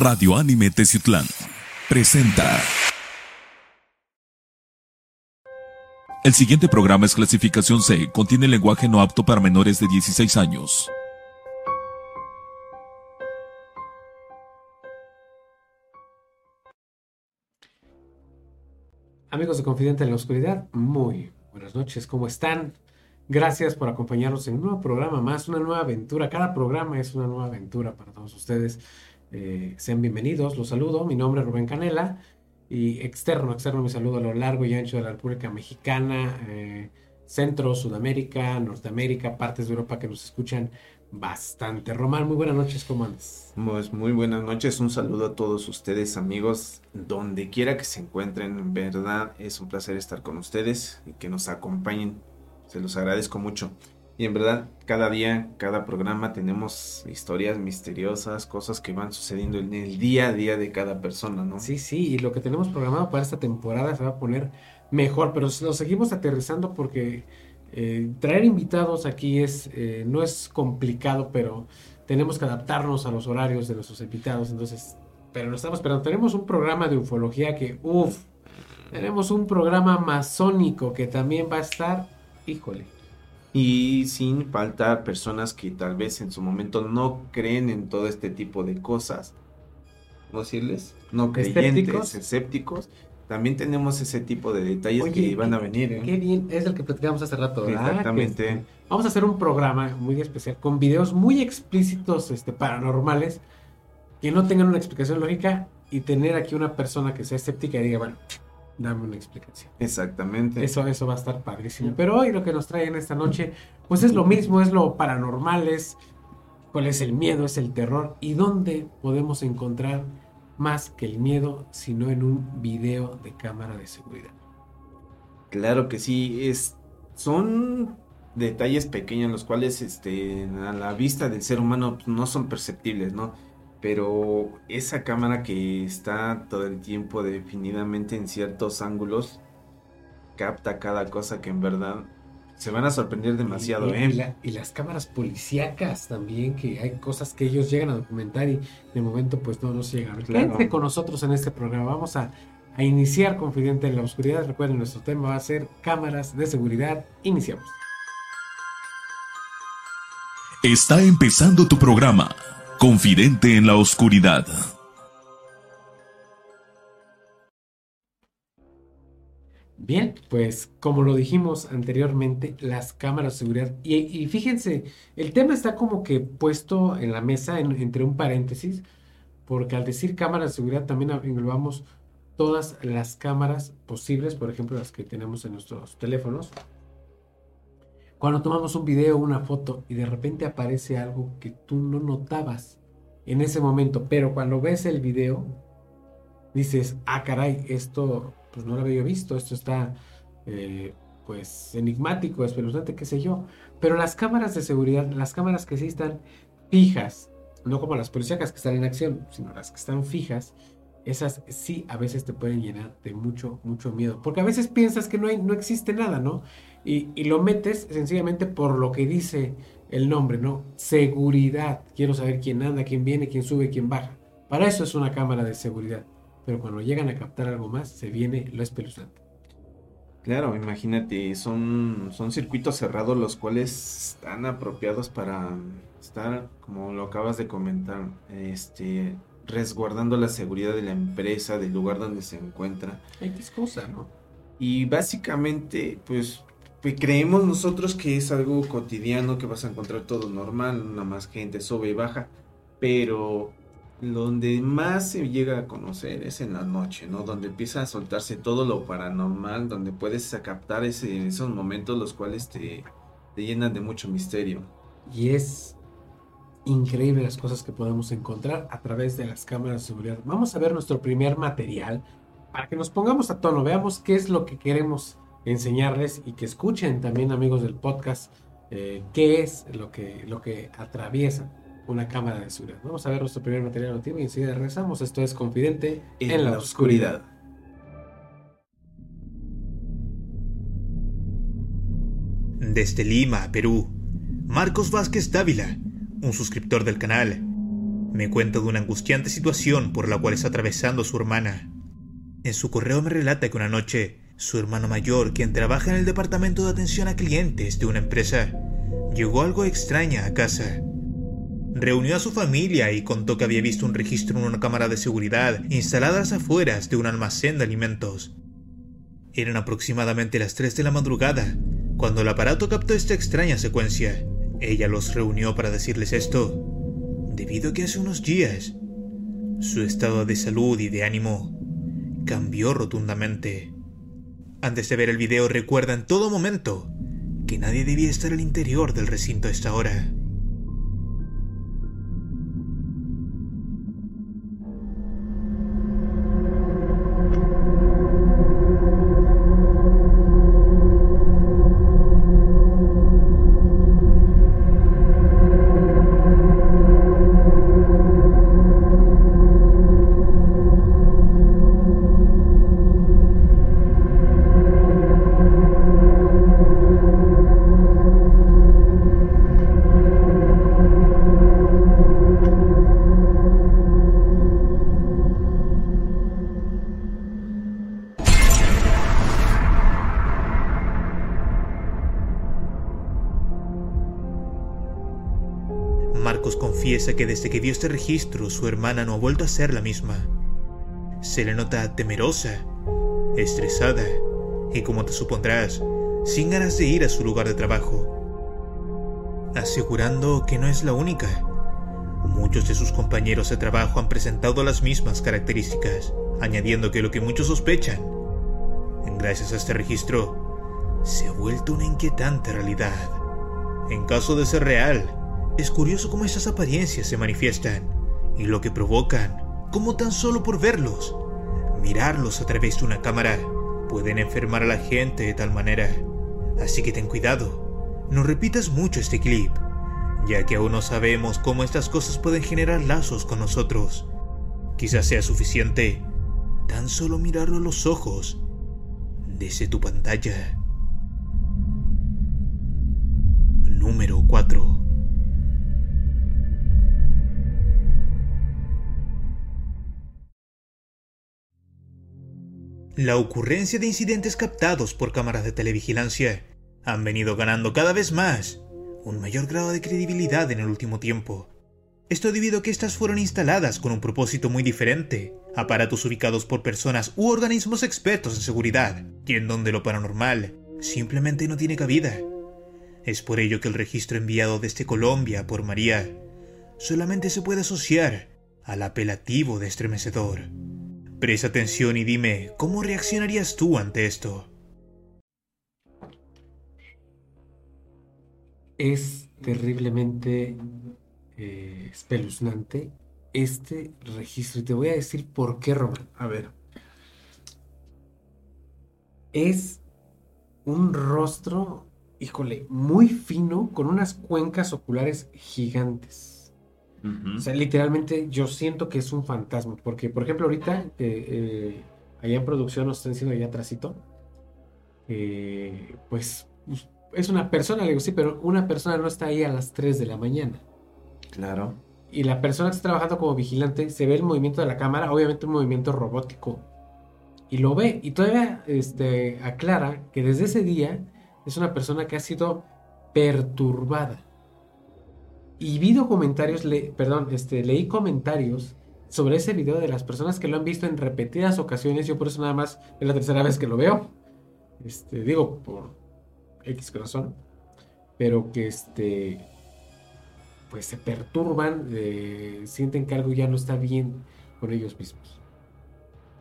Radio Anime Teciutlán presenta. El siguiente programa es clasificación C, contiene lenguaje no apto para menores de 16 años. Amigos de Confidente en la Oscuridad, muy buenas noches, ¿cómo están? Gracias por acompañarnos en un nuevo programa más, una nueva aventura. Cada programa es una nueva aventura para todos ustedes. Eh, sean bienvenidos, los saludo. Mi nombre es Rubén Canela y externo, externo mi saludo a lo largo y ancho de la República Mexicana, eh, Centro, Sudamérica, Norteamérica, partes de Europa que nos escuchan bastante. Román, muy buenas noches, ¿cómo andas? Pues muy buenas noches, un saludo a todos ustedes amigos, donde quiera que se encuentren, en verdad es un placer estar con ustedes y que nos acompañen se los agradezco mucho. Y en verdad, cada día, cada programa tenemos historias misteriosas, cosas que van sucediendo en el día a día de cada persona, ¿no? Sí, sí, y lo que tenemos programado para esta temporada se va a poner mejor, pero lo seguimos aterrizando porque eh, traer invitados aquí es eh, no es complicado, pero tenemos que adaptarnos a los horarios de nuestros invitados, entonces, pero lo estamos esperando. Tenemos un programa de ufología que, uff, tenemos un programa masónico que también va a estar híjole. Y sin faltar personas que tal vez en su momento no creen en todo este tipo de cosas. ¿Cómo decirles? No creyentes, escépticos. También tenemos ese tipo de detalles que van a venir. ¿eh? Qué bien, es el que platicamos hace rato, Exactamente. Este, vamos a hacer un programa muy especial con videos muy explícitos, este, paranormales, que no tengan una explicación lógica y tener aquí una persona que sea escéptica y diga, bueno, dame una explicación. Exactamente. Eso, eso va a estar padrísimo. Pero hoy lo que nos traen esta noche, pues es lo mismo, es lo paranormal, es cuál es el miedo, es el terror y dónde podemos encontrar más que el miedo, sino en un video de cámara de seguridad. Claro que sí, es, son detalles pequeños los cuales este, a la vista del ser humano no son perceptibles, ¿no? Pero esa cámara que está todo el tiempo definidamente en ciertos ángulos capta cada cosa que en verdad se van a sorprender demasiado, y, ¿eh? Y, las cámaras policíacas también, que hay cosas que ellos llegan a documentar y de momento pues no nos llegan. Claro. con nosotros en este programa. Vamos a, a iniciar Confidente en la Oscuridad. Recuerden, nuestro tema va a ser cámaras de seguridad. Iniciamos. Está empezando tu programa Confidente en la oscuridad. Bien, pues como lo dijimos anteriormente, las cámaras de seguridad. Y, fíjense, el tema está como que puesto en la mesa entre un paréntesis, porque al decir cámaras de seguridad también englobamos todas las cámaras posibles, por ejemplo las que tenemos en nuestros teléfonos, cuando tomamos un video una foto y de repente aparece algo que tú no notabas en ese momento, pero cuando ves el video, dices, ah, caray, esto pues no lo había visto, esto está eh, pues enigmático, espeluznante, qué sé yo. Pero las cámaras de seguridad, las cámaras que sí están fijas, no como las policíacas que están en acción, sino las que están fijas, esas sí a veces te pueden llenar de mucho, mucho miedo. Porque a veces piensas que no, hay, no existe nada, ¿no? Y, lo metes sencillamente por lo que dice el nombre, ¿no? Seguridad. Quiero saber quién anda, quién viene, quién sube, quién baja. Para eso es una cámara de seguridad. Pero cuando llegan a captar algo más, se viene lo espeluznante. Claro, imagínate, son, son circuitos cerrados los cuales están apropiados para estar, como lo acabas de comentar, este, resguardando la seguridad de la empresa, del lugar donde se encuentra. Hay que excusa, ¿no? Y básicamente, pues pues creemos nosotros que es algo cotidiano, que vas a encontrar todo normal, nada más gente sube y baja, pero donde más se llega a conocer es en la noche, ¿no? Donde empieza a soltarse todo lo paranormal, donde puedes captar esos momentos los cuales te, te llenan de mucho misterio. Y es increíble las cosas que podemos encontrar a través de las cámaras de seguridad. Vamos a ver nuestro primer material para que nos pongamos a tono, veamos qué es lo que queremos enseñarles y que escuchen también amigos del podcast eh, qué es lo que, lo que atraviesa una cámara de seguridad. Vamos a ver nuestro primer material noticiero y enseguida regresamos. Esto es Confidente en, la, oscuridad. Desde Lima, Perú, Marcos Vázquez Dávila, un suscriptor del canal, Me cuenta de una angustiante situación por la cual está atravesando su hermana. En su correo me relata que una noche, su hermano mayor, quien trabaja en el departamento de atención a clientes de una empresa, llegó algo extraña a casa. Reunió a su familia y contó que había visto un registro en una cámara de seguridad instalada a las afueras de un almacén de alimentos. Eran aproximadamente las 3 de la madrugada cuando el aparato captó esta extraña secuencia. Ella los reunió para decirles esto, debido a que hace unos días su estado de salud y de ánimo cambió rotundamente. Antes de ver el video recuerda en todo momento que nadie debía estar al interior del recinto a esta hora. Que desde que vio este registro su hermana no ha vuelto a ser la misma. Se le nota temerosa, estresada y como te supondrás, sin ganas de ir a su lugar de trabajo. Asegurando que no es la única. Muchos de sus compañeros de trabajo han presentado las mismas características, añadiendo que lo que muchos sospechan, gracias a este registro, se ha vuelto una inquietante realidad. En caso de ser real, es curioso cómo esas apariencias se manifiestan y lo que provocan, como tan solo por verlos, mirarlos a través de una cámara, pueden enfermar a la gente de tal manera. Así que ten cuidado, no repitas mucho este clip, ya que aún no sabemos cómo estas cosas pueden generar lazos con nosotros. Quizás sea suficiente tan solo mirarlo a los ojos desde tu pantalla. Número 4 La ocurrencia de incidentes captados por cámaras de televigilancia han venido ganando cada vez más un mayor grado de credibilidad en el último tiempo. Esto debido a que estas fueron instaladas con un propósito muy diferente, aparatos ubicados por personas u organismos expertos en seguridad, y en donde lo paranormal simplemente no tiene cabida. Es por ello que el registro enviado desde Colombia por María solamente se puede asociar al apelativo de estremecedor. Presta atención y dime, ¿cómo reaccionarías tú ante esto? Es terriblemente eh, espeluznante este registro. Y te voy a decir por qué, Román. A ver. Es un rostro, híjole, muy fino, con unas cuencas oculares gigantes. O sea, literalmente yo siento que es un fantasma. Porque, por ejemplo, ahorita, eh, eh, allá en producción nos están diciendo allá atrásito, eh, pues es una persona, le digo, sí, pero una persona no está ahí a las 3 de la mañana. Claro. Y la persona que está trabajando como vigilante se ve el movimiento de la cámara, obviamente un movimiento robótico. Y lo ve. Y todavía este, aclara que desde ese día es una persona que ha sido perturbada. Y vi comentarios, le, perdón, este, leí comentarios sobre ese video de las personas que lo han visto en repetidas ocasiones. Yo por eso nada más es la tercera vez que lo veo. Este, digo, por X razón. Pero que este. Pues se perturban, eh, sienten que algo ya no está bien con ellos mismos.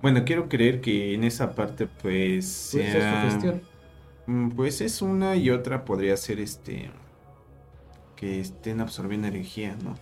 Bueno, quiero creer que en esa parte, pues. Sea, pues, es mm, Pues es una y otra podría ser este que estén absorbiendo energía, ¿no?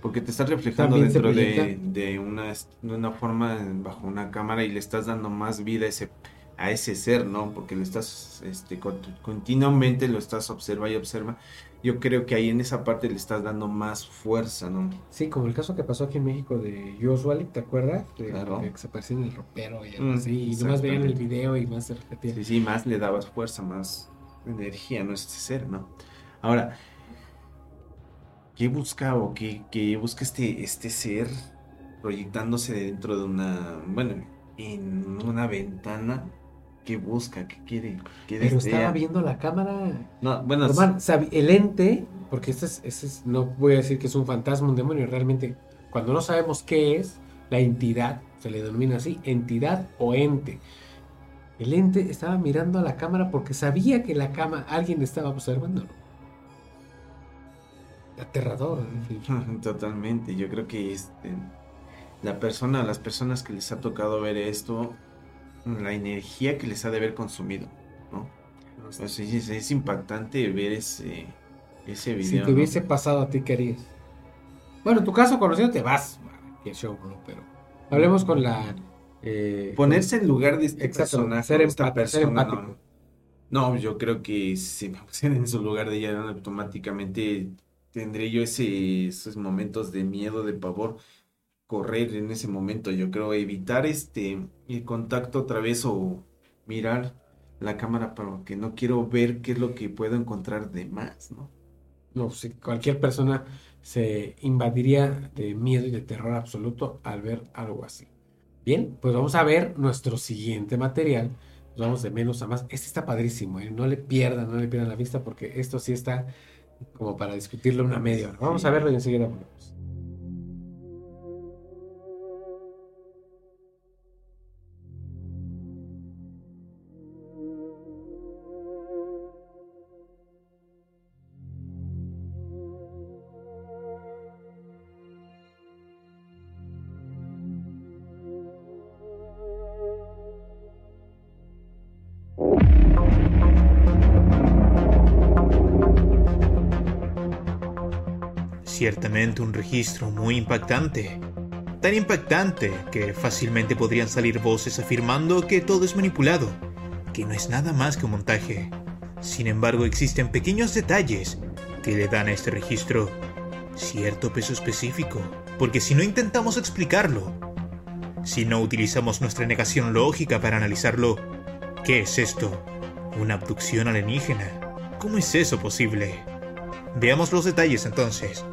Porque te estás reflejando dentro de, de, una, de una forma bajo una cámara y le estás dando más vida a ese, a ese ser, ¿no? Porque lo estás, este, continuamente lo estás observa y observa. Yo creo que ahí en esa parte le estás dando más fuerza, ¿no? Sí, como el caso que pasó aquí en México de Joshua, ¿te acuerdas? claro. que se apareció en el ropero y mm, así, y nomás veían el video y más se repetía. Sí, sí, más le dabas fuerza, más energía, ¿no? Este ser, ¿no? Ahora, ¿qué busca o qué, qué busca este, este ser proyectándose dentro de una, bueno, en una ventana? ¿Qué busca? ¿Qué quiere? ¿Qué Pero desea? estaba viendo la cámara. No, bueno, sabi- el ente, porque este es, este es- no voy a decir que es un fantasma, un demonio, realmente, cuando no sabemos qué es, la entidad, se le denomina así, entidad o ente. El ente estaba mirando a la cámara porque sabía que la cama, alguien estaba observándolo. Aterrador. Totalmente, yo creo que este, la persona, las personas que les ha tocado ver esto, la energía que les ha de haber consumido, ¿no? Es, es- es impactante ver ese, ese Si video. te ¿no? hubiese pasado a ti, ¿qué harías? Bueno, en tu caso conocido te vas. Qué show, ¿no? Pero hablemos con la... eh, Ponerse en lugar de este Exacto, personaje, ser esta persona, no. Yo creo que si me pusiera en su lugar de ella, automáticamente tendré yo ese, esos momentos de miedo, de pavor, correr en ese momento. Yo creo evitar este el contacto otra vez o mirar la cámara porque no quiero ver qué es lo que puedo encontrar de más, ¿no? No, si cualquier persona se invadiría de miedo y de terror absoluto al ver algo así. Bien, pues vamos a ver nuestro siguiente material. Nos vamos de menos a más. Este está padrísimo, ¿eh? No le pierdan, no le pierdan la vista porque esto sí está como para discutirlo una media hora. Vamos a verlo y enseguida volvemos. Ciertamente un registro muy impactante. Tan impactante que fácilmente podrían salir voces afirmando que todo es manipulado, que no es nada más que un montaje. Sin embargo, existen pequeños detalles que le dan a este registro cierto peso específico, porque si no intentamos explicarlo, si no utilizamos nuestra negación lógica para analizarlo, ¿qué es esto? ¿Una abducción alienígena? ¿Cómo es eso posible? Veamos los detalles entonces.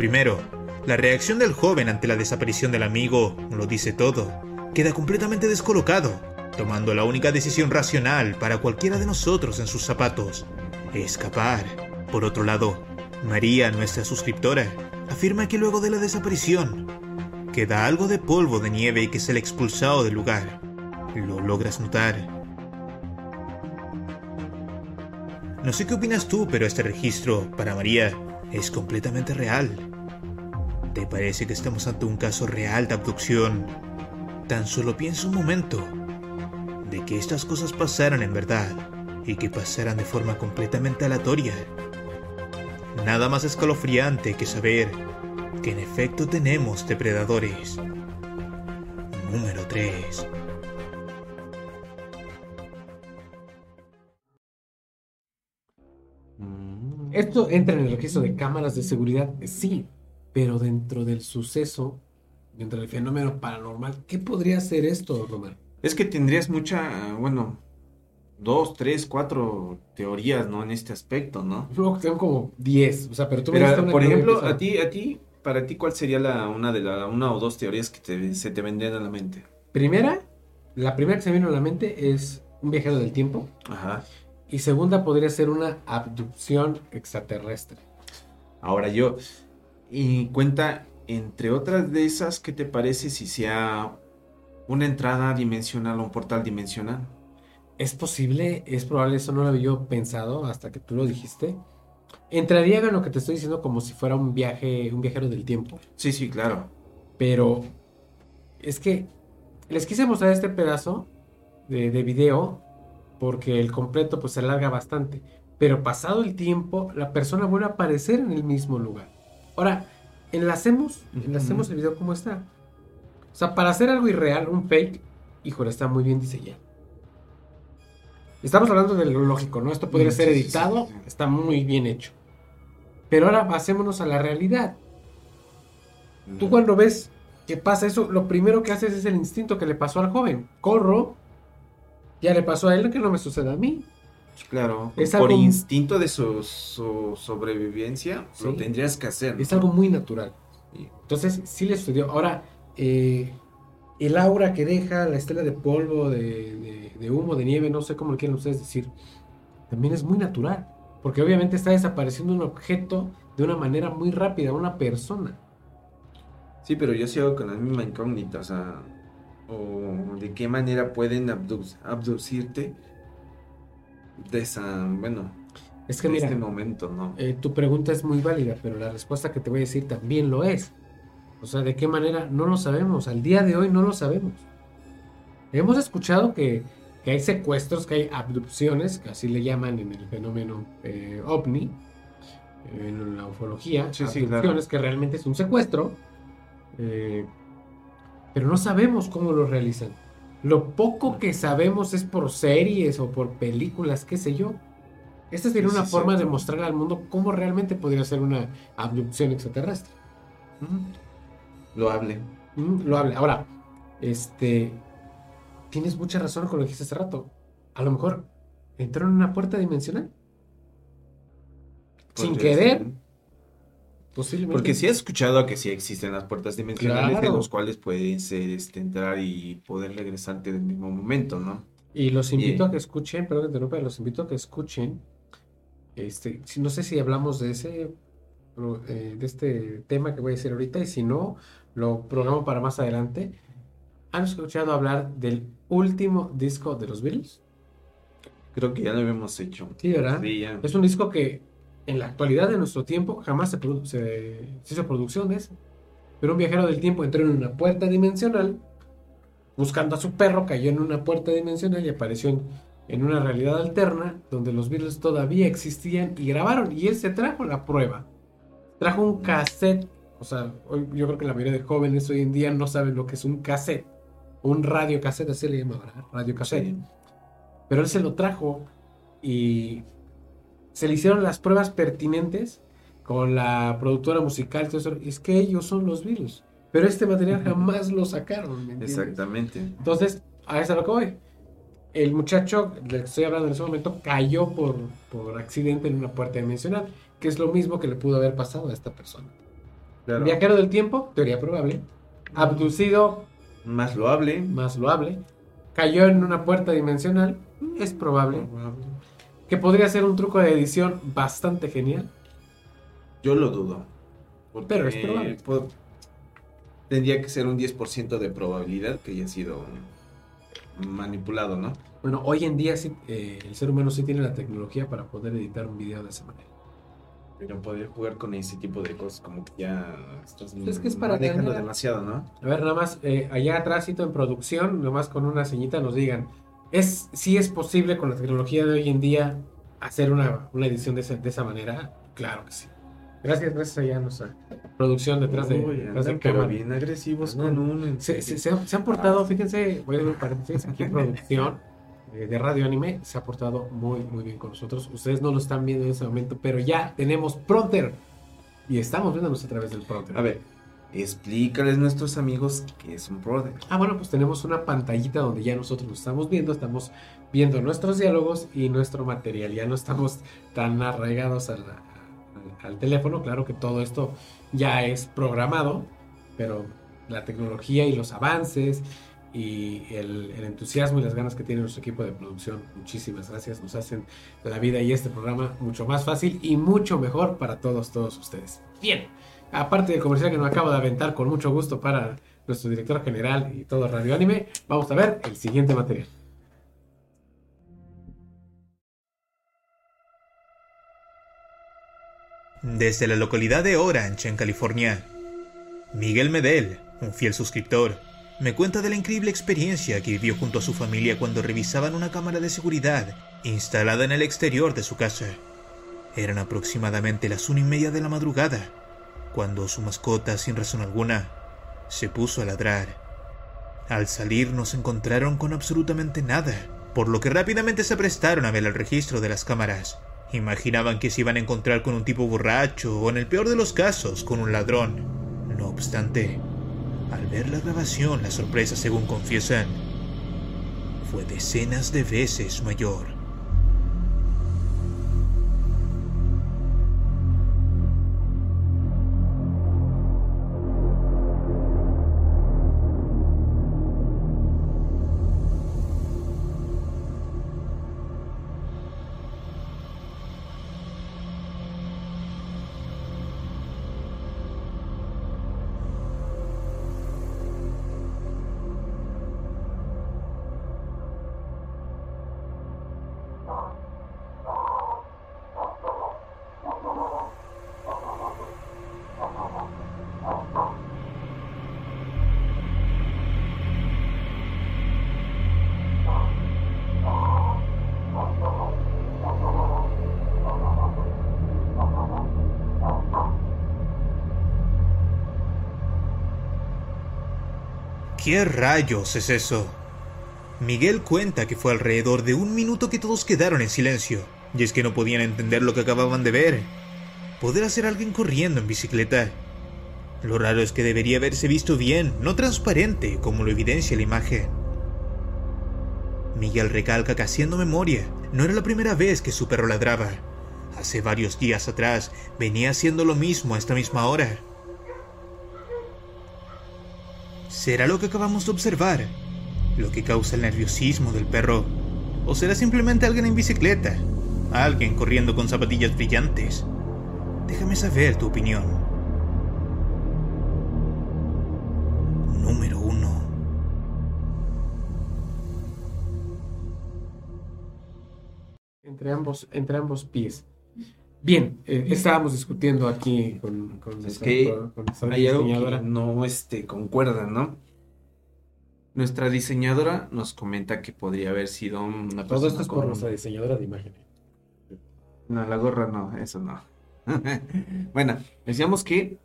Primero, la reacción del joven ante la desaparición del amigo lo dice todo. Queda completamente descolocado, tomando la única decisión racional para cualquiera de nosotros en sus zapatos, escapar. Por otro lado, María, nuestra suscriptora, afirma que luego de la desaparición, queda algo de polvo de nieve y que se le expulsado del lugar. ¿Lo logras notar? No sé qué opinas tú, pero este registro, para María, es completamente real. ¿Te parece que estamos ante un caso real de abducción? Tan solo piensa un momento de que estas cosas pasaran en verdad y que pasaran de forma completamente aleatoria. Nada más escalofriante que saber que en efecto tenemos depredadores. Número 3. Mm. Esto entra en el registro de cámaras de seguridad, sí, pero dentro del suceso, dentro del fenómeno paranormal, ¿qué podría ser esto, Román? Es que tendrías mucha, bueno, dos, tres, cuatro teorías, ¿no? En este aspecto, ¿no? Luego tengo como 10, o sea, pero tú me Pero, una por ejemplo, a ti, a ti, para ti, ¿cuál sería la, una de la, una o dos teorías que te- se te vendrían a la mente? Primera, la primera que se me vino a la mente es un viajero del tiempo. Ajá. Y segunda podría ser una abducción extraterrestre. Ahora yo, y cuenta, entre otras de esas, ¿qué te parece si sea una entrada dimensional o un portal dimensional? ¿Es posible? ¿Es probable? Eso no lo había yo pensado hasta que tú lo dijiste. Entraría en lo que te estoy diciendo como si fuera un viaje, un viajero del tiempo. Sí, sí, claro. Pero es que les quise mostrar este pedazo de, de video porque el completo pues se alarga bastante. Pero pasado el tiempo, la persona vuelve a aparecer en el mismo lugar. Ahora, enlacemos, enlacemos el video como está. O sea, para hacer algo irreal, un fake, híjole, está muy bien diseñado. Estamos hablando de lo lógico, ¿no? Esto podría Mm, ser sí, sí, editado, sí, sí. está muy bien hecho. Pero ahora pasémonos a la realidad. Tú cuando ves que pasa eso, lo primero que haces es el instinto que le pasó al joven. Corro, ya le pasó a él, que no me suceda a mí. Claro, Es por algo- instinto de su, su sobrevivencia, lo tendrías que hacer. ¿no? Es algo muy natural. Entonces, sí le sucedió. Ahora, eh, el aura que deja, la estela de polvo, de, de- de humo, de nieve, no sé cómo lo quieran ustedes decir, también es muy natural. Porque obviamente está desapareciendo un objeto de una manera muy rápida, una persona. Sí, pero yo sigo con la misma incógnita, o sea, o de qué manera pueden abdu- abducirte de esa, bueno, Es que mira, este momento, ¿no? eh, tu pregunta es muy válida, pero la respuesta que te voy a decir también lo es. O sea, ¿de qué manera? No lo sabemos. Al día de hoy no lo sabemos. Hemos escuchado que, que hay secuestros, que hay abducciones, que así le llaman en el fenómeno eh, ovni, en la ufología, Sí, sí, abducciones, que realmente es un secuestro, eh, pero no sabemos cómo lo realizan. Lo poco que sabemos es por series o por películas, qué sé yo. Esta sería una sí, forma de mostrarle al mundo cómo realmente podría ser una abducción extraterrestre. Lo hable. Mm, lo habla. Ahora, este, tienes mucha razón con lo que dijiste hace rato. A lo mejor entraron en una puerta dimensional. Sin querer, ser. Posiblemente. Porque sí he escuchado que sí existen las puertas dimensionales Claro. en los cuales puedes este, entrar y poder regresarte del mismo momento, ¿no? Y los invito a que escuchen, perdón que te interrumpa, los invito a que escuchen. Este, no sé si hablamos de ese, eh, de este tema que voy a decir ahorita, y si no, lo programo para más adelante. ¿Han escuchado hablar del último disco de los Beatles? Creo que ya lo habíamos hecho. Sí, ¿verdad? Sí, ya. Es un disco que en la actualidad de nuestro tiempo jamás se, produ- se- se hizo producción de ese. Pero un viajero del tiempo entró en una puerta dimensional, buscando a su perro, cayó en una puerta dimensional y apareció en, en una realidad alterna donde los Beatles todavía existían y grabaron. Y él se trajo la prueba. Trajo un cassette. O sea, hoy- yo creo que la mayoría de jóvenes hoy en día no saben lo que es un cassette. Un radio cassette, así le llaman, ¿verdad? Radio cassette. Sí. Pero él se lo trajo y se le hicieron las pruebas pertinentes con la productora musical. todo eso. Es que ellos son los Beatles. Pero este material jamás lo sacaron. Exactamente. Entonces, a eso lo que voy. El muchacho del que estoy hablando en ese momento cayó por, por accidente en una puerta dimensional, que es lo mismo que le pudo haber pasado a esta persona. Claro. Viajero del tiempo, teoría probable. Abducido, Más loable. más loable. Cayó en una puerta dimensional, es probable. Que podría ser un truco de edición bastante genial. Yo lo dudo. Pero es probable. Tendría que ser un 10% de probabilidad que haya sido manipulado, ¿no? Bueno, hoy en día sí, eh, el ser humano sí tiene la tecnología para poder editar un video de esa manera. Pero poder jugar con ese tipo de cosas como que ya estás Es que es para manejando tener- demasiado, ¿no? A ver, nada más, eh, allá atrás, en producción, nomás con una señita nos digan, ¿es, ¿sí es posible con la tecnología de hoy en día hacer una, una edición de esa, de esa manera? Claro que sí. Gracias, gracias a nuestra producción detrás de, Uy, detrás de pero bien agresivos con uno. Se, se- se han, se han portado, fíjense, voy a hacer un paréntesis, aquí producción eh, de Radio Anime se ha portado muy, muy bien con nosotros. Ustedes no lo están viendo en ese momento, pero ya tenemos pronter y estamos viéndonos a través del pronter. A ver, explícales a nuestros amigos que es un brother. Ah, bueno, pues tenemos una pantallita donde ya nosotros nos estamos viendo, estamos viendo nuestros diálogos y nuestro material. Ya no estamos tan arraigados a la- al, al teléfono. Claro que todo esto ya es programado, pero la tecnología y los avances y el, el entusiasmo y las ganas que tiene nuestro equipo de producción, muchísimas gracias, nos hacen la vida y este programa mucho más fácil y mucho mejor para todos, todos ustedes. Bien, aparte del comercial que nos acabo de aventar con mucho gusto para nuestro director general y todo Radio Anime, vamos a ver el siguiente material. Desde la localidad de Orange, en California, Miguel Medel, un fiel suscriptor, me cuenta de la increíble experiencia que vivió junto a su familia cuando revisaban una cámara de seguridad instalada en el exterior de su casa. Eran aproximadamente las una y media de la madrugada, cuando su mascota, sin razón alguna, se puso a ladrar. Al salir nos encontraron con absolutamente nada, por lo que rápidamente se prestaron a ver el registro de las cámaras. Imaginaban que se iban a encontrar con un tipo borracho o en el peor de los casos con un ladrón. No obstante, al ver la grabación la sorpresa, según confiesan, fue decenas de veces mayor. ¿Qué rayos es eso? Miguel cuenta que fue alrededor de un minuto que todos quedaron en silencio, y es que no podían entender lo que acababan de ver. Poder hacer alguien corriendo en bicicleta. Lo raro es que debería haberse visto bien, no transparente, como lo evidencia la imagen. Miguel recalca que haciendo memoria, no era la primera vez que su perro ladraba. Hace varios días atrás venía haciendo lo mismo a esta misma hora. ¿Será lo que acabamos de observar? ¿Lo que causa el nerviosismo del perro? ¿O será simplemente alguien en bicicleta? Alguien corriendo con zapatillas brillantes. Déjame saber tu opinión. Número 1. Entre ambos, entre ambos pies. Bien, eh, estábamos discutiendo aquí con, con Es nuestra- que con- Hay algo que diseñadora. no este, concuerda, ¿no? Nuestra diseñadora nos comenta que podría haber sido una persona Todo esto es por con- nuestra diseñadora de imagen. No, la gorra no, eso no. bueno, decíamos que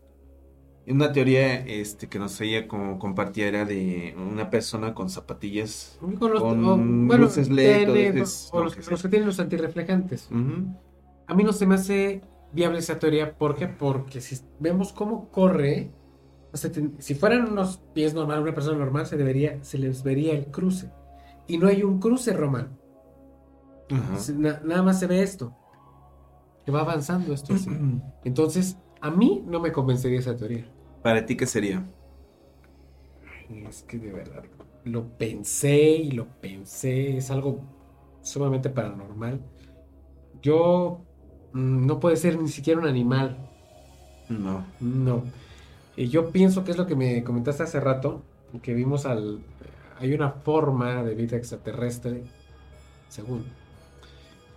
una teoría este, que nos ella como compartía era de una persona con zapatillas. Con los, Con o, bueno, luces LED, o lo los, que sea. los que tienen los antirreflejantes. Ujú. A mí no se me hace viable esa teoría. ¿Por qué? Porque si vemos cómo corre, o sea, si fueran unos pies normales, una persona normal, se, debería, se les vería el cruce. Y no hay un cruce. Se- na- nada más se ve esto. Que va avanzando esto así. Entonces, a mí no me convencería esa teoría. Para ti, ¿qué sería? Es que de verdad, lo pensé y lo pensé, es algo sumamente paranormal. Yo no puede ser ni siquiera un animal, No. no. Y yo pienso que es lo que me comentaste hace rato, que vimos al... Hay una forma de vida extraterrestre, según,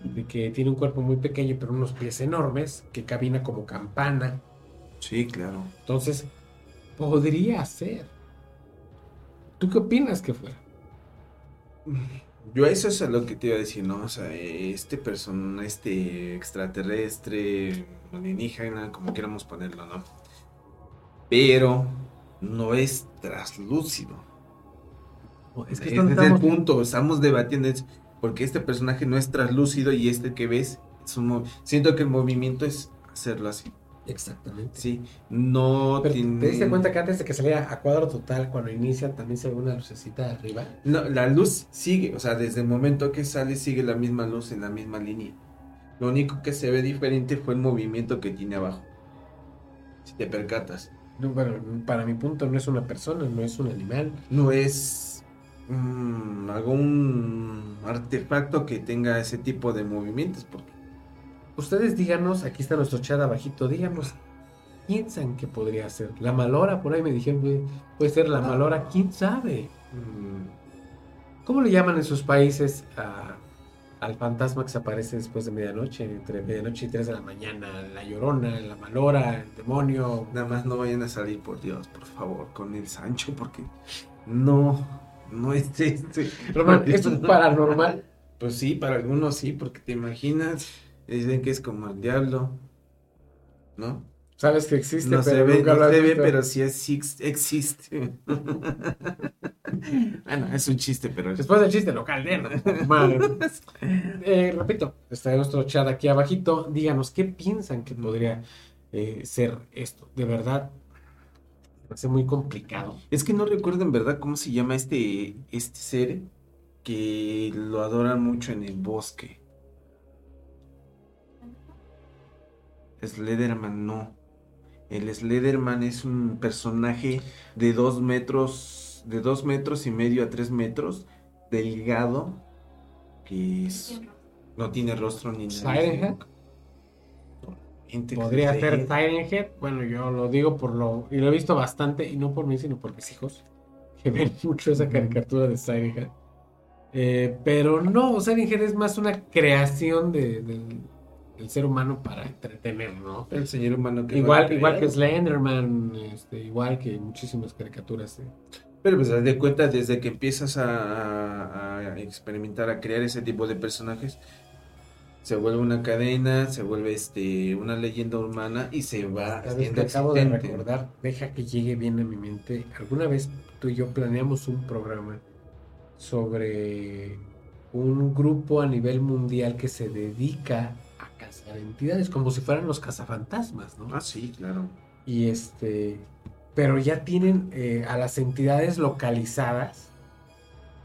de que tiene un cuerpo muy pequeño pero unos pies enormes, que camina como campana. Sí, claro. Entonces, podría ser. ¿Tú qué opinas que fuera? Yo eso es lo que te iba a decir, ¿no? O sea, este persona, este extraterrestre, alienígena, como queramos ponerlo, ¿no? Pero no es traslúcido. Es que estamos- es el punto, estamos debatiendo eso, porque este personaje no es traslúcido y este que ves, es un mo- siento que el movimiento es hacerlo así, Exactamente. sí, no Pero tiene- ¿te diste cuenta que antes de que saliera a cuadro total, cuando inicia, también se ve una lucecita arriba? No, la luz sigue, o sea, desde el momento que sale sigue la misma luz en la misma línea. Lo único que se ve diferente fue el movimiento que tiene abajo. Si te percatas. No, bueno, para mi punto no es una persona, no es un animal. No es mm, algún artefacto que tenga ese tipo de movimientos, porque Ustedes díganos, aquí está nuestro chat abajito, díganos, piensan que podría ser. La malora, por ahí me dijeron, puede ser la malora, quién sabe. mm, ¿Cómo le llaman en sus países a- al fantasma que se aparece después de medianoche, entre medianoche y 3 de la mañana? La llorona, la malora, el demonio. nada más no vayan a salir, por Dios, por favor, con el Sancho, porque no, no es este. Román, ¿esto es paranormal? Pues sí, para algunos sí, porque te imaginas, dicen que es como el diablo, ¿no? Sabes que existe, no se pero ve, nunca no lo se ve, pero sí es- existe. bueno, es un chiste, pero es... Después del chiste local, ¿eh? Madre. Eh, repito, está nuestro chat aquí abajito. Díganos, ¿qué piensan que podría eh, ser esto? De verdad, me hace muy complicado. Es que no recuerdo en verdad cómo se llama este, este ser que lo adoran mucho en el bosque. Slenderman no. El Slenderman es un personaje de dos metros, de dos metros y medio a tres metros, delgado, que es- no tiene rostro ni nada. Podría se- ser Siren Head. Bueno, yo lo digo por lo. Y lo he visto bastante, y no por mí, sino por mis hijos, que ven mucho esa caricatura de Siren Head. Eh, pero no, Siren Head es más una creación de- del, del ser humano para entretener, ¿no? El señor humano que Igual, igual que. Slenderman, este, igual que muchísimas caricaturas. eh. Pero pues de cuenta, desde que empiezas a, experimentar, a crear ese tipo de personajes, se vuelve una cadena, se vuelve este una leyenda humana y se va ¿Sabes haciendo acabo de recordar? Deja que llegue bien a mi mente. Alguna vez tú y yo planeamos un programa sobre un grupo a nivel mundial que se dedica a entidades, como si fueran los cazafantasmas, ¿no? Ah, sí, claro. Y este, pero ya tienen eh, a las entidades localizadas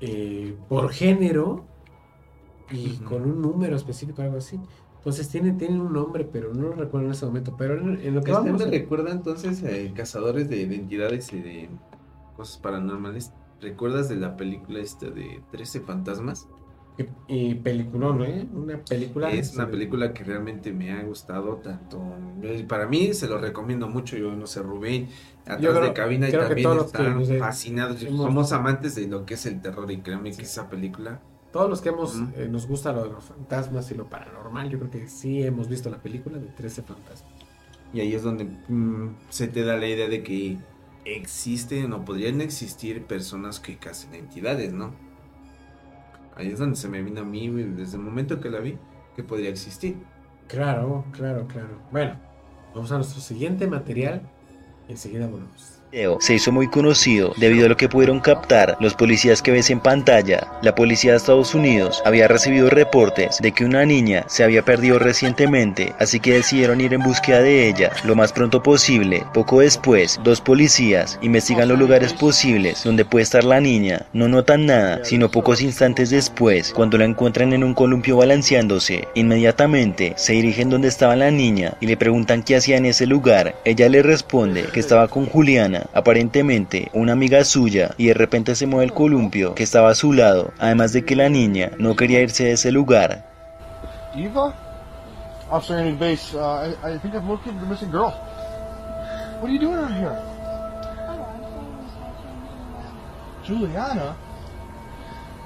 eh, por género y con un número específico, algo así. Entonces tienen, tienen un nombre, pero no lo recuerdo en ese momento. Pero en, en lo que Este me a- recuerda entonces eh, cazadores de identidades y de cosas paranormales. ¿Recuerdas de la película esta de 13 fantasmas? Y, peliculón, ¿eh? Una película. Es una película que realmente me ha gustado tanto. eh, Para mí se lo recomiendo mucho. Yo no sé, Rubén, atrás creo- de cabina y que también que están eh, fascinados. hemos- Somos amantes de lo que es el terror y créanme que esa película Todos los que hemos, eh, nos gusta lo de los fantasmas y lo paranormal, yo creo que sí hemos visto la película de 13 fantasmas. Y ahí es donde mm, se te da la idea de que existen o podrían existir personas que casen entidades, ¿no? Ahí es donde se me vino a mí desde el momento que la vi que podría existir. Claro, claro, claro. Bueno, vamos a nuestro siguiente material enseguida volvemos. Video se hizo muy conocido debido a lo que pudieron captar los policías que ves en pantalla. La policía de Estados Unidos había recibido reportes de que una niña se había perdido recientemente, así que decidieron ir en búsqueda de ella lo más pronto posible. Poco después, dos policías investigan los lugares posibles donde puede estar la niña. No notan nada, sino pocos instantes después, cuando la encuentran en un columpio balanceándose, inmediatamente se dirigen donde estaba la niña y le preguntan qué hacía en ese lugar. Ella le responde que estaba con Juliana, aparentemente una amiga suya, y de repente se mueve el columpio que estaba a su lado, además de que la niña no quería irse de ese lugar. Eva? Officer Andy Base, uh, I, I think I've located the missing girl. What are you doing out here? Juliana?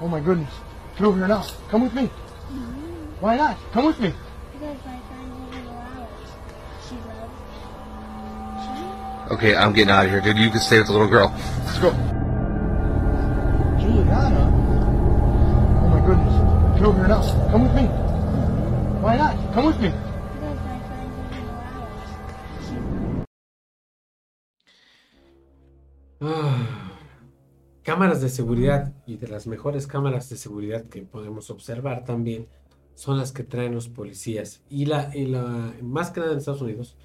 Oh my goodness. Get over here now. Come with me. Why not? Come with me. Because my Okay, I'm getting out of here, dude. You can stay with the little girl. Let's go. Juliana? Oh my goodness. Get over here now. Come with me. Why not? Come with me. Ah, cámaras de seguridad y de las mejores cámaras de seguridad que podemos observar también son las que traen los policías y la, y la más que nada en Estados Unidos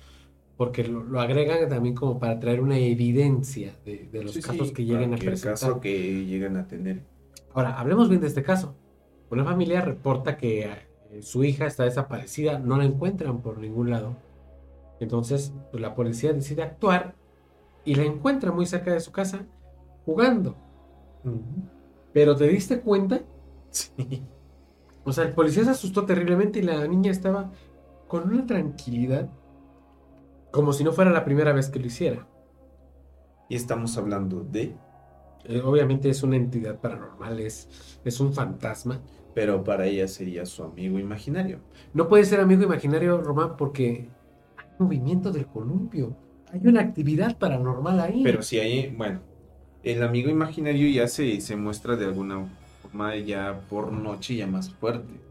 porque lo, lo agregan también como para traer una evidencia de, de los Sí, sí, casos que lleguen a presentar. caso que lleguen a tener. Ahora, hablemos bien de este caso. Una familia reporta que eh, su hija está desaparecida, no la encuentran por ningún lado. Entonces, pues, la policía decide actuar y la encuentra muy cerca de su casa jugando. Pero ¿te diste cuenta? Sí. O sea, el policía se asustó terriblemente y la niña estaba con una tranquilidad como si no fuera la primera vez que lo hiciera. Y estamos hablando de, Eh, obviamente es una entidad paranormal, es, es un fantasma. pero para ella sería su amigo imaginario. No puede ser amigo imaginario, Román, porque hay movimiento del columpio. Hay una actividad paranormal ahí. Pero si hay, bueno, el amigo imaginario ya se, se muestra de alguna forma ya por noche ya más fuerte.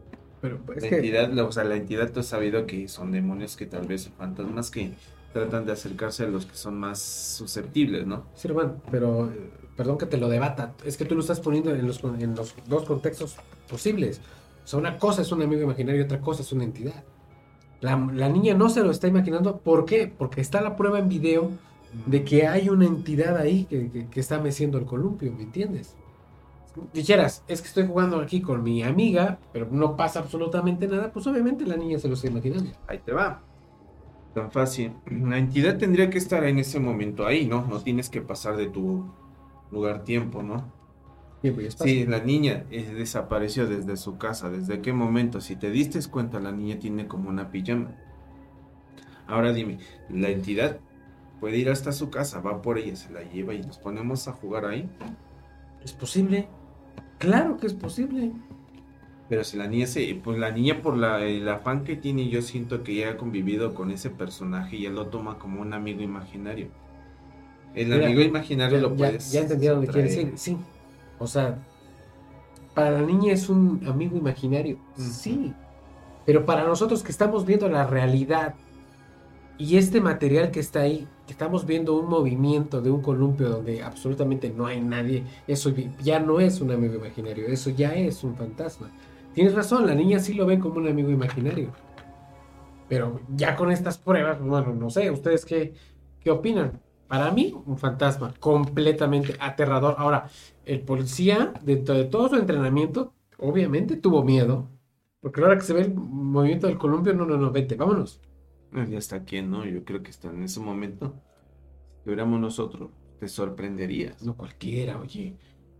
Pero es la que- entidad, la- o sea, la entidad tú has sabido que son demonios que tal vez fantasmas que tratan de acercarse a los que son más susceptibles, ¿no? Sí, Román, pero eh, perdón que te lo debata. Es que tú lo estás poniendo en los, en los dos contextos posibles. O sea, una cosa es un amigo imaginario y otra cosa es una entidad. La, la niña no se lo está imaginando. ¿Por qué? Porque está la prueba en video de que hay una entidad ahí que, que- que está meciendo el columpio, ¿me entiendes? Dijeras, es que estoy jugando aquí con mi amiga, pero no pasa absolutamente nada, pues obviamente la niña se lo está imaginando. Ahí te va. Tan fácil. La entidad tendría que estar en ese momento ahí, ¿no? No tienes que pasar de tu lugar tiempo, ¿no? Tiempo y espacio. Sí, la niña eh, desapareció desde su casa. ¿Desde qué momento? Si te diste cuenta, la niña tiene como una pijama. Ahora dime, ¿la entidad puede ir hasta su casa, va por ella, se la lleva y nos ponemos a jugar ahí? ¿Es posible? Claro que es posible. Pero si la niña se, pues la niña por la, el afán que tiene, yo siento que ya ha convivido con ese personaje y él lo toma como un amigo imaginario. El Mira, amigo imaginario Ya, lo ya, puedes. ya entendí a dónde quiere traer. decir. Sí. O sea, para la niña es un amigo imaginario. Sí. Pero para nosotros que estamos viendo la realidad y este material que está ahí, que estamos viendo un movimiento de un columpio donde absolutamente no hay nadie, eso ya no es un amigo imaginario, eso ya es un fantasma. Tienes razón, la niña sí lo ven como un amigo imaginario. Pero ya con estas pruebas, bueno, no sé, ¿ustedes qué, qué opinan? Para mí, un fantasma completamente aterrador. Ahora, el policía, dentro de todo su entrenamiento, obviamente tuvo miedo. Porque ahora que se ve el movimiento del columpio, no, no, no, vete, vámonos. Ya está aquí, ¿no? Yo creo que está en ese momento. Si fuéramos nosotros, te sorprenderías. No cualquiera, oye.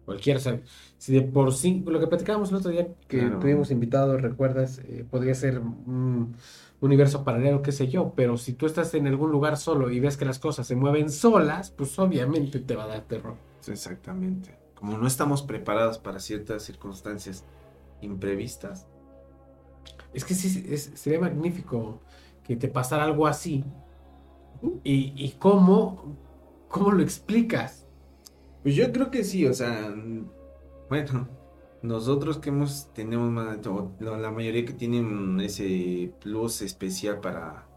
Cualquiera, sabe. Si de por sí, lo que platicábamos el otro día que Claro. tuvimos invitados, recuerdas, Eh, podría ser un universo paralelo, qué sé yo, pero si tú estás en algún lugar solo y ves que las cosas se mueven solas, pues obviamente te va a dar terror. Exactamente. Como no estamos preparados para ciertas circunstancias imprevistas. Es que sí, es- sería magnífico que te pasara algo así. ¿Y, y cómo, cómo lo explicas? Pues yo creo que sí, o sea, bueno, nosotros que hemos, tenemos más- la mayoría que tienen ese plus especial para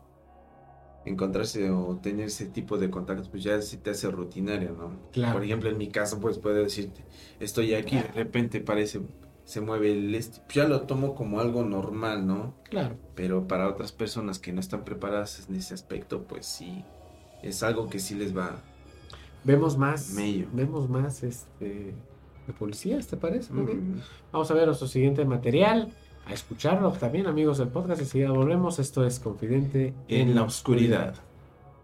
encontrarse o tener ese tipo de contactos, pues ya se te hace rutinario, ¿no? Claro. Por ejemplo, en mi caso, pues puedo decirte, estoy aquí, de repente parece, se mueve el este, pues ya lo tomo como algo normal, ¿no? Claro. Pero para otras personas que no están preparadas en ese aspecto, pues sí, es algo que sí les va... Vemos más, Mello. vemos más este, de policías, ¿te parece? Muy bien. Mm, Vamos a ver nuestro siguiente material, a escucharlo también, amigos del podcast. Enseguida volvemos. Esto es Confidente En la oscuridad.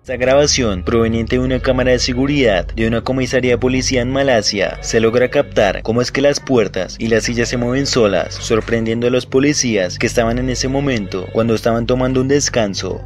Esta grabación, proveniente de una cámara de seguridad de una comisaría de policía en Malasia, se logra captar cómo es que las puertas y las sillas se mueven solas, sorprendiendo a los policías que estaban en ese momento cuando estaban tomando un descanso.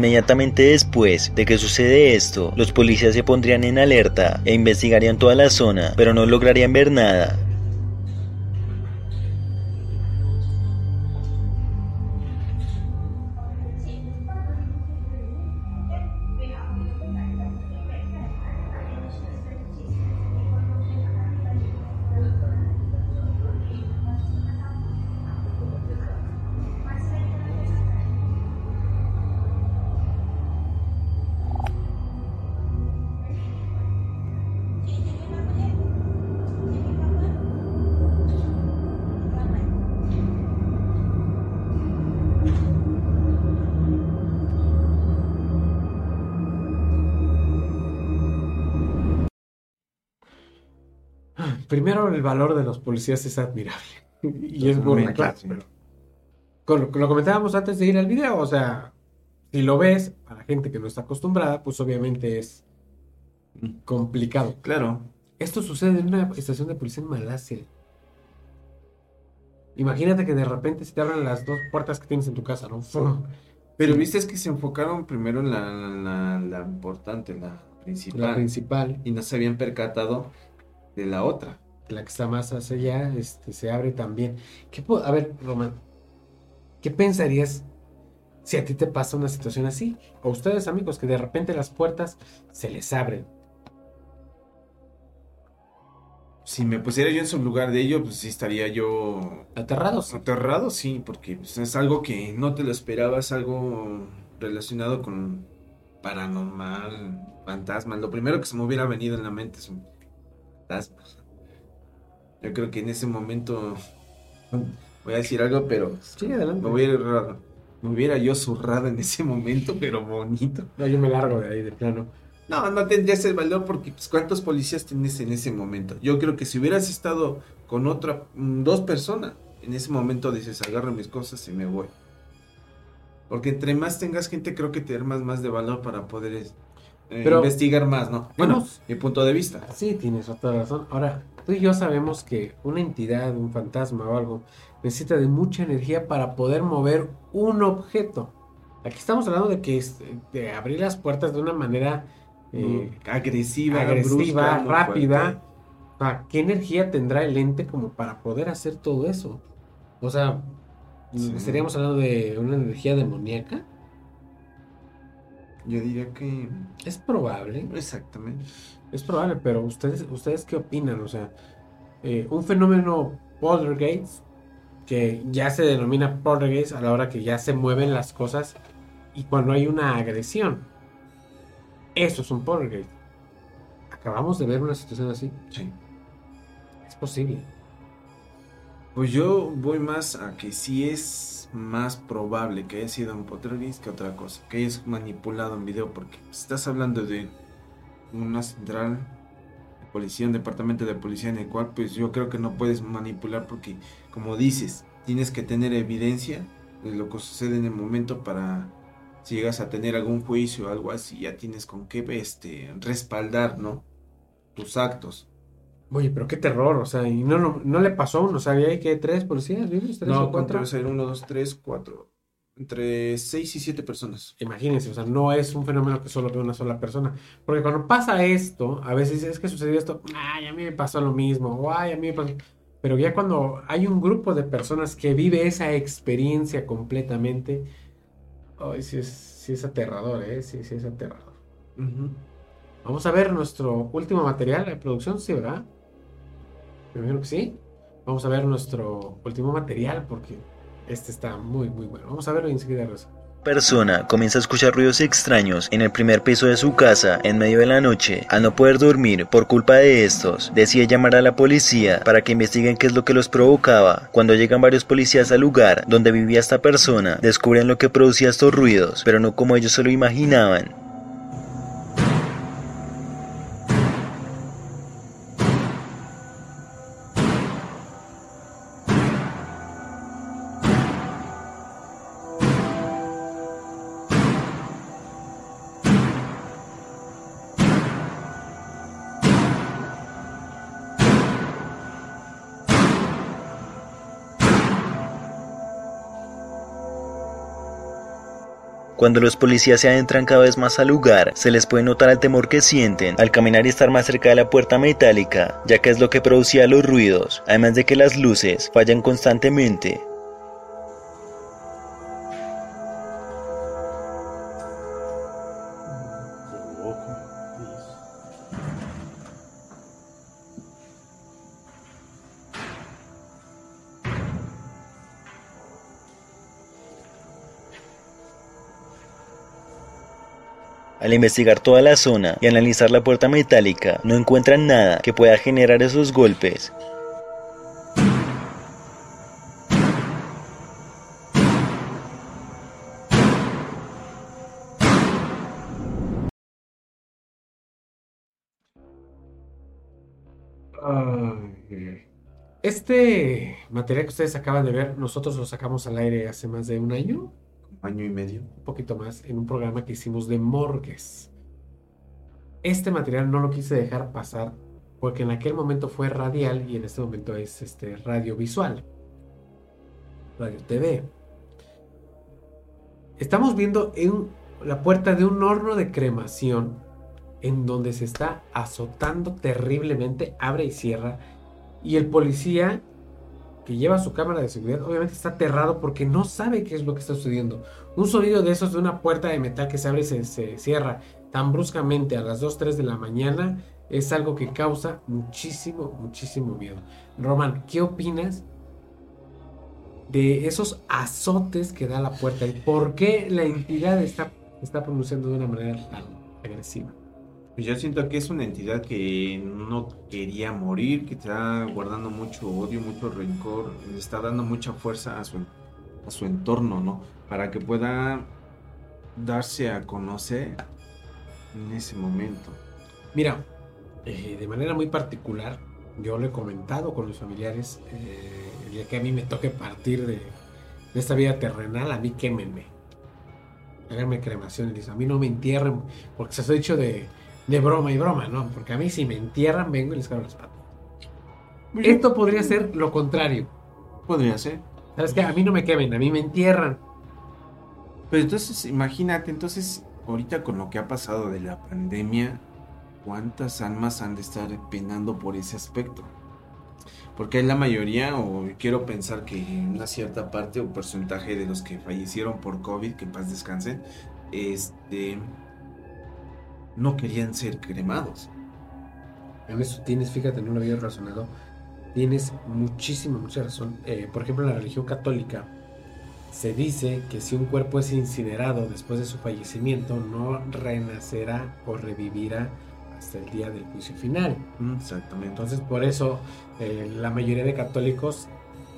Inmediatamente después de que sucede esto, los policías se pondrían en alerta e investigarían toda la zona, pero no lograrían ver nada. El valor de los policías es admirable. y es bueno, claro. sí. pero con lo, lo comentábamos antes de ir al video, o sea, si lo ves, para gente que no está acostumbrada, pues obviamente es complicado. Claro, Esto sucede en una estación de policía en Malasia. Imagínate que de repente se te abran las dos puertas que tienes en tu casa, ¿no? ¡Fum! pero viste es que se enfocaron primero en la, la, la importante, la principal, La principal, y no se habían percatado de la otra. La que está más hacia allá, este, se abre también. ¿Qué a ver, Román, ¿qué pensarías si a ti te pasa una situación así? O ustedes, amigos, que de repente las puertas se les abren. Si me pusiera yo en su lugar de ello, pues sí estaría yo ¿Aterrados? aterrado, sí, porque pues, es algo que no te lo esperabas, algo relacionado con paranormal, fantasmas. Lo primero que se me hubiera venido en la mente es un fantasma. Yo creo que en ese momento voy a decir algo, pero Sí, adelante. me hubiera, me hubiera yo zurrado en ese momento, pero bonito. No, yo me largo de ahí, de plano. No, no tendrías el valor porque pues, ¿cuántos policías tienes en ese momento? Yo creo que si hubieras estado con otra, mm, dos personas, en ese momento dices, agarro mis cosas y me voy. Porque entre más tengas gente, creo que te armas más de valor para poder eh, Pero- investigar más, ¿no? Bueno, mi punto de vista. Sí, tienes otra razón. Ahora, tú y yo sabemos que una entidad, un fantasma o algo, necesita de mucha energía para poder mover un objeto. Aquí estamos hablando de que es- de abrir las puertas de una manera eh, agresiva, agresiva, brusca, muy rápida. sea, ¿qué energía tendrá el ente como para poder hacer todo eso? O sea, Sí. estaríamos hablando de una energía demoníaca. Yo diría que Es probable, exactamente. es probable, pero ustedes, ustedes qué opinan? O sea, eh, un fenómeno poltergeist que ya se denomina poltergeist a la hora que ya se mueven las cosas y cuando hay una agresión. Eso es un poltergeist. Acabamos de ver una situación así. Sí. Es posible. Pues yo voy más a que sí es más probable que haya sido un poltergeist que otra cosa, que hayas manipulado un video, porque estás hablando de una central de policía, un departamento de policía en el cual pues yo creo que no puedes manipular porque como dices, tienes que tener evidencia de lo que sucede en el momento para si llegas a tener algún juicio o algo así, ya tienes con qué este respaldar, ¿no? tus actos. Oye, pero qué terror, o sea, y no, no, no le pasó a uno, o sea, había que tres policías vivos, tres No, o cuatro. debe ser uno, dos, tres, cuatro. Entre seis y siete personas. Imagínense, o sea, no es un fenómeno que solo ve una sola persona. Porque cuando pasa esto, a veces es que sucedió esto, ay, a mí me pasó lo mismo, o ay, a mí me pasó. Pero ya cuando hay un grupo de personas que vive esa experiencia completamente, ay, sí es, sí es aterrador, ¿eh? Sí, sí es aterrador. Vamos a ver nuestro último material de producción, ¿sí, verdad? Me imagino que sí. Vamos a ver nuestro último material porque este está muy, muy bueno. Vamos a verlo y enseguida regreso. persona comienza a escuchar ruidos extraños en el primer piso de su casa en medio de la noche. Al no poder dormir por culpa de estos, decide llamar a la policía para que investiguen qué es lo que los provocaba. Cuando llegan varios policías al lugar donde vivía esta persona, descubren lo que producía estos ruidos, pero no como ellos se lo imaginaban. Cuando los policías se adentran cada vez más al lugar, se les puede notar el temor que sienten al caminar y estar más cerca de la puerta metálica, ya que es lo que producía los ruidos, además de que las luces fallan constantemente. Al investigar toda la zona y analizar la puerta metálica, no encuentran nada que pueda generar esos golpes. Este material que ustedes acaban de ver, nosotros lo sacamos al aire hace más de un año, Año y medio. un poquito más, en un programa que hicimos de morgues. Este material no lo quise dejar pasar porque en aquel momento fue radial y en este momento es este radiovisual. Radio TV. Estamos viendo en la puerta de un horno de cremación en donde se está azotando terriblemente, abre y cierra, y el policía que lleva su cámara de seguridad obviamente está aterrado porque no sabe qué es lo que está sucediendo. Un sonido de esos de una puerta de metal que se abre y se, se cierra tan bruscamente a las 2, 3 de la mañana es algo que causa muchísimo, muchísimo miedo. Román, ¿qué opinas de esos azotes que da la puerta y por qué la entidad está, está pronunciando de una manera tan agresiva? Pues yo siento que es una entidad que no quería morir, que está guardando mucho odio, mucho rencor, le está dando mucha fuerza a su, a su entorno, ¿no? Para que pueda darse a conocer en ese momento. Mira, eh, de manera muy particular, yo lo he comentado con mis familiares, eh, el que a mí me toque partir de, de esta vida terrenal, a mí quémenme. Háganme cremación, a mí no me entierren, porque se ha dicho de, de broma y broma, ¿no? Porque a mí si me entierran, vengo y les cago las patas. Esto podría ser lo contrario. Podría ser. ¿Sabes qué? A mí no me quemen, a mí me entierran. Pero entonces, imagínate, entonces, ahorita con lo que ha pasado de la pandemia, ¿cuántas almas han de estar penando por ese aspecto? Porque la mayoría, o quiero pensar que una cierta parte o porcentaje de los que fallecieron por COVID, que en paz descansen, este, no querían ser cremados. En eso tienes, fíjate, no lo había razonado. Tienes muchísima, mucha razón. Eh, por ejemplo, en la religión católica se dice que si un cuerpo es incinerado después de su fallecimiento, no renacerá o revivirá hasta el día del juicio final. Mm, Exactamente. Entonces, por eso eh, la mayoría de católicos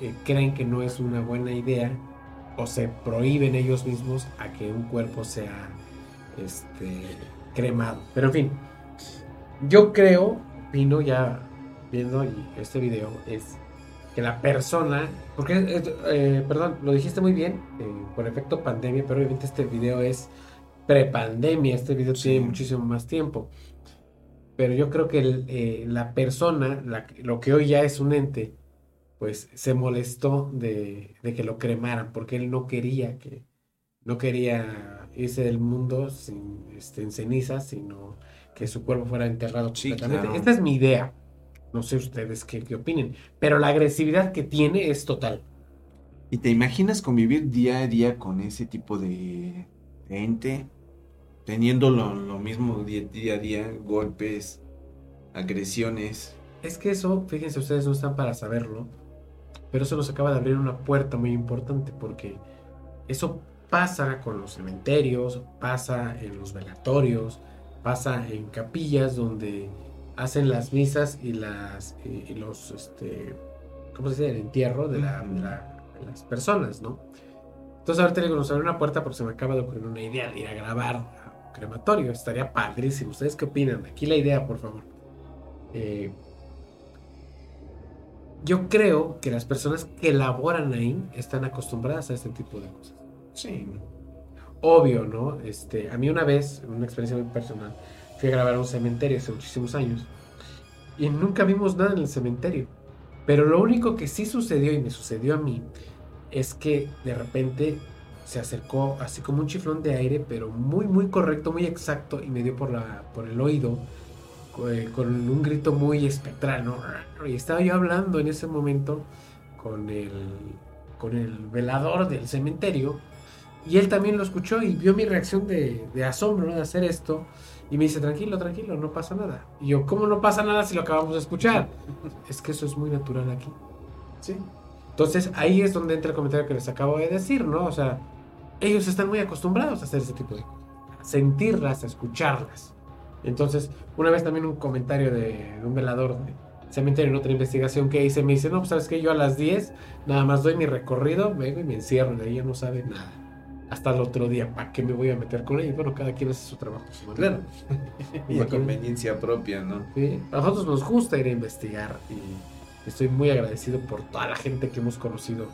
eh, creen que no es una buena idea o se prohíben ellos mismos a que un cuerpo sea este, cremado. Pero en fin, yo creo, Pino, ya viendo este video, es que la persona, porque, eh, eh, perdón, lo dijiste muy bien, eh, por efecto pandemia, pero obviamente este video es prepandemia, este video Sí. tiene muchísimo más tiempo. Pero yo creo que el, eh, la persona, la lo que hoy ya es un ente, pues se molestó de, de que lo cremaran, porque él no quería que, no quería irse del mundo sin, este, en cenizas, sino que su cuerpo fuera enterrado Sí, completamente. claro. Esta es mi idea. No sé ustedes qué, qué opinen, pero la agresividad que tiene es total. ¿Y te imaginas convivir día a día con ese tipo de ente? Teniendo lo, lo mismo día, día a día, golpes, agresiones. Es que eso, fíjense, ustedes no están para saberlo, pero eso nos acaba de abrir una puerta muy importante porque eso pasa con los cementerios, pasa en los velatorios, pasa en capillas donde hacen las misas y las y, los este ¿cómo se dice? el entierro de, la- de la- de las personas, ¿no? Entonces ahorita le digo, nos abre una puerta porque se me acaba de ocurrir una idea de ir a grabar a un crematorio. Estaría padrísimo. ¿Ustedes qué opinan? Aquí la idea, por favor. Eh, yo creo que las personas que laboran ahí están acostumbradas a este tipo de cosas. Sí. Obvio, ¿no? Este, a mí una vez, una experiencia muy personal, fui a grabar un cementerio hace muchísimos años y nunca vimos nada en el cementerio. Pero lo único que sí sucedió y me sucedió a mí es que de repente se acercó así como un chiflón de aire, pero muy, muy correcto, muy exacto y me dio por, la, por el oído eh, con un grito muy espectral, ¿no? Y estaba yo hablando en ese momento con el, con el velador del cementerio y él también lo escuchó y vio mi reacción de, de asombro, ¿no? De hacer esto. Y me dice, tranquilo, tranquilo, no pasa nada. Y yo, ¿cómo no pasa nada si lo acabamos de escuchar? es que eso es muy natural aquí. Sí. Entonces ahí es donde entra el comentario que les acabo de decir, ¿no? O sea, ellos están muy acostumbrados a hacer ese tipo de cosas. A sentirlas, a escucharlas. Entonces, una vez también un comentario de, de un velador de cementerio en otra investigación que hice, me dice, no, pues sabes que yo a las 10 nada más doy mi recorrido, vengo y me encierro, de ahí ya no sabe nada. Hasta el otro día, ¿para qué me voy a meter con ella? Bueno, cada quien hace su trabajo. su manera. Y a conveniencia propia, ¿no? Sí, a nosotros nos gusta ir a investigar y estoy muy agradecido por toda la gente que hemos conocido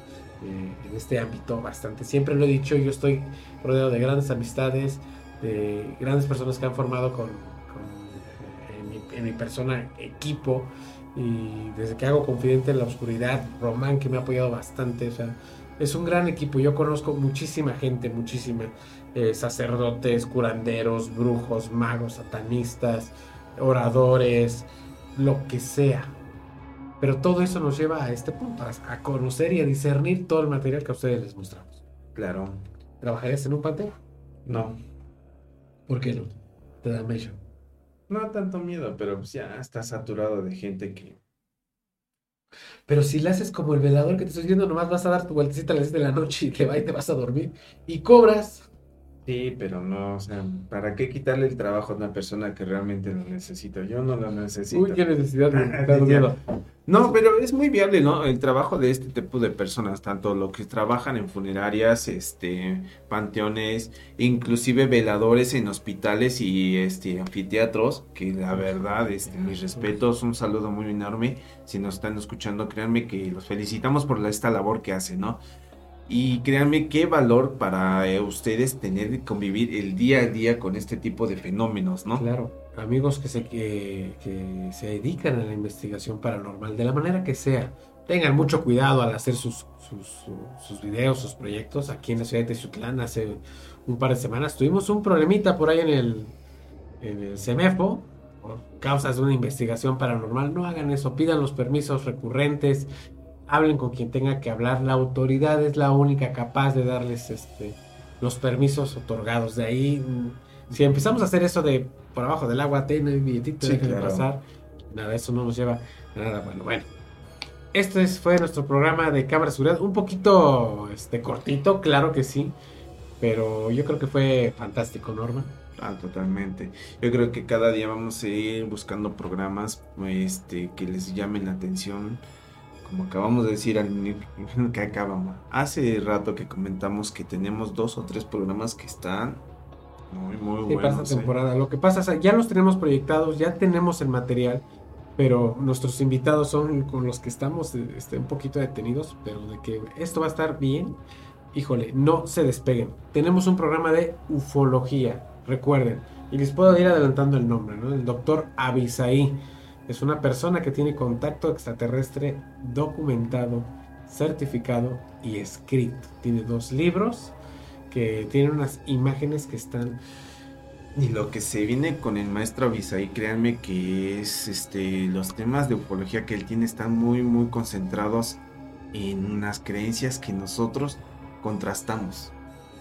eh, en este ámbito bastante. Siempre lo he dicho, yo estoy rodeado de grandes amistades, de grandes personas que han formado con, con, eh, en, mi, en mi persona equipo y desde que hago Confidente en la Oscuridad, Román que me ha apoyado bastante, o sea, es un gran equipo. Yo conozco muchísima gente, muchísima. eh, sacerdotes, curanderos, brujos, magos, satanistas, oradores, lo que sea. Pero todo eso nos lleva a este punto, a, conocer y a discernir todo el material que a ustedes les mostramos. Claro. ¿Trabajarías en un panteón? No. ¿Por qué no? Te da miedo. No tanto miedo, pero pues ya está saturado de gente que. Pero si le haces como el velador que te estoy diciendo, nomás vas a dar tu vueltecita a las 10 de la noche y te va y te vas a dormir. Y cobras. Sí, pero no, o sea, ¿para qué quitarle el trabajo a una persona que realmente lo necesita? Yo no lo necesito. Uy, qué necesidad de miedo. No, pero es muy viable, ¿no? El trabajo de este tipo de personas, tanto los que trabajan en funerarias, este, panteones, inclusive veladores en hospitales y este anfiteatros, que la verdad, este, mis respetos, un saludo muy enorme. Si nos están escuchando, créanme que los felicitamos por esta labor que hacen, ¿no? Y créanme qué valor para eh, ustedes tener y convivir el día a día con este tipo de fenómenos, ¿no? Claro. amigos que se, que, que se dedican a la investigación paranormal, de la manera que sea, tengan mucho cuidado al hacer sus, sus, su- sus videos, sus proyectos. Aquí en la ciudad de Tezutlán hace un par de semanas tuvimos un problemita por ahí en el, en el CEMEFO por causas de una investigación paranormal. No hagan eso, pidan los permisos recurrentes, hablen con quien tenga que hablar. La autoridad es la única capaz de darles este, los permisos otorgados. De ahí, mm, si empezamos a hacer eso de por abajo del agua, ten el billetito, Sí, claro. pasar, nada, eso no nos lleva a nada bueno. Bueno, este es- fue nuestro programa de cámara de seguridad, un poquito este, cortito, claro que sí, pero yo creo que fue fantástico, Norma. Ah, totalmente. Yo creo que cada día vamos a ir buscando programas este, que les llamen la atención. Como acabamos de decir al que acabamos. Hace rato que comentamos que tenemos dos o tres programas que están muy, muy Sí, buenos. esta ¿eh? temporada. Lo que pasa es que ya los tenemos proyectados, ya tenemos el material, pero nuestros invitados son con los que estamos este, un poquito detenidos, pero de que esto va a estar bien, híjole, no se despeguen. Tenemos un programa de ufología, recuerden, y les puedo ir adelantando el nombre, ¿no? El doctor Abisaí es una persona que tiene contacto extraterrestre documentado, certificado y escrito. Tiene dos libros que tienen unas imágenes que están Y lo que se viene con el maestro Avisaí, créanme que es este los temas de ufología que él tiene están muy muy concentrados en unas creencias que nosotros contrastamos.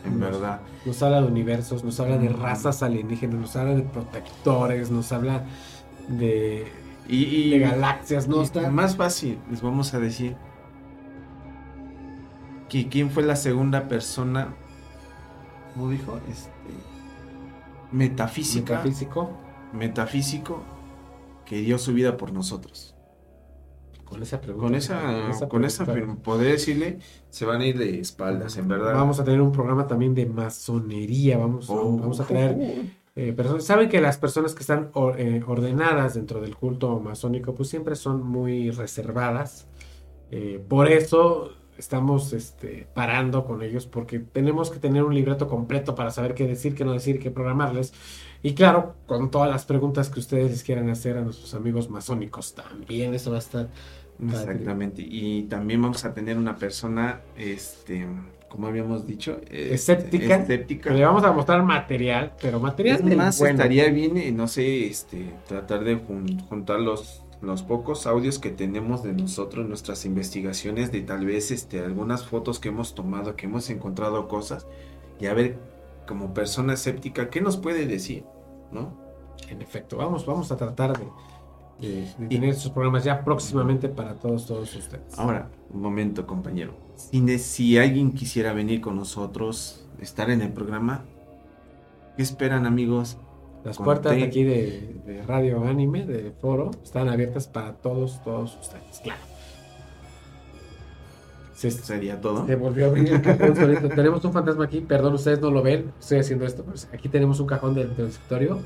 En Nos- verdad. Nos habla de universos, nos habla de razas alienígenas, nos habla de protectores, nos habla de, Y, y- de galaxias, ¿no? y Está- más fácil, les vamos a decir que quién fue la segunda persona, ¿cómo dijo? Este, metafísica, metafísico. metafísico, que dio su vida por nosotros. Con esa pregunta. Con esa, con esa, poder decirle, se van a ir de espaldas, en verdad. Vamos a tener un programa también de masonería. Vamos, Oh, vamos a traer eh, personas. Saben que las personas que están eh, ordenadas dentro del culto masónico, pues siempre son muy reservadas. Eh, por eso estamos este, parando con ellos, porque tenemos que tener un libreto completo para saber qué decir, qué no decir, qué programarles. Y claro, con todas las preguntas que ustedes les quieran hacer a nuestros amigos masónicos también, eso va a estar. Exactamente. Y también vamos a tener una persona, este, como habíamos dicho, eh, Escéptica. escéptica. Le vamos a mostrar material, pero material Es más, bueno. estaría bien, no sé, este, tratar de jun- juntar los, los pocos audios que tenemos de nosotros, nuestras investigaciones, de tal vez este, algunas fotos que hemos tomado, que hemos encontrado cosas, y a ver, como persona escéptica, ¿qué nos puede decir? ¿No? En efecto, vamos, vamos a tratar de, de- de tener estos programas ya próximamente para todos, todos ustedes. Ahora, un momento, compañero. Si, si alguien quisiera venir con nosotros, estar en el programa, ¿qué esperan, amigos? Las con puertas de aquí de, de Radio Anime, de Foro, están abiertas para todos, todos ustedes, claro. Se, Sería todo. se volvió a abrir el cajón solito. Tenemos un fantasma aquí, perdón, ustedes no lo ven, estoy haciendo esto. pues, aquí tenemos un cajón del, del escritorio.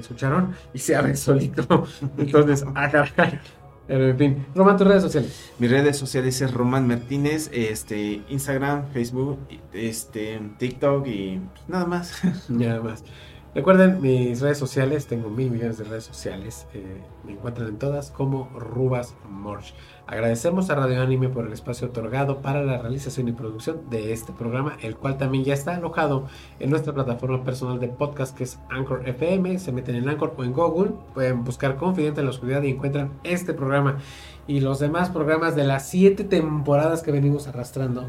¿Escucharon? Y se abre solito. Entonces, ah, caray. Pero, en fin, Román, tus redes sociales. Mis redes sociales es Román Martínez, este, Instagram, Facebook, este, TikTok y pues, nada más. Nada más. Recuerden mis redes sociales, tengo mil millones de redes sociales. eh, me encuentran en todas como Rubas Morch. Agradecemos a Radio Anime por el espacio otorgado para la realización y producción de este programa, el cual también ya está alojado en nuestra plataforma personal de podcast que es Anchor FM. Se meten en Anchor o en Google, pueden buscar Confidente en la Oscuridad y encuentran este programa y los demás programas de las siete temporadas que venimos arrastrando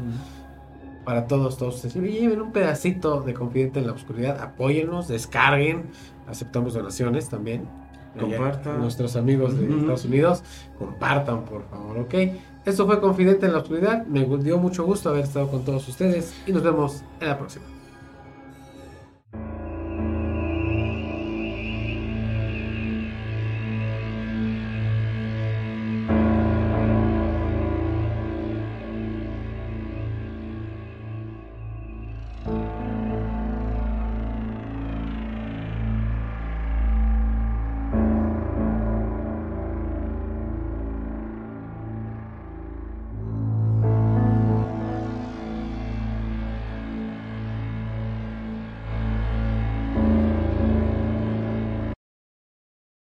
para todos, todos ustedes. Lleven un pedacito de Confidente en la Oscuridad, apóyennos, descarguen, aceptamos donaciones también. Compartan. Allá, Nuestros amigos de. Estados Unidos, compartan por favor, ¿ok? Esto fue Confidente en la Oscuridad, me dio mucho gusto haber estado con todos ustedes y nos vemos en la próxima.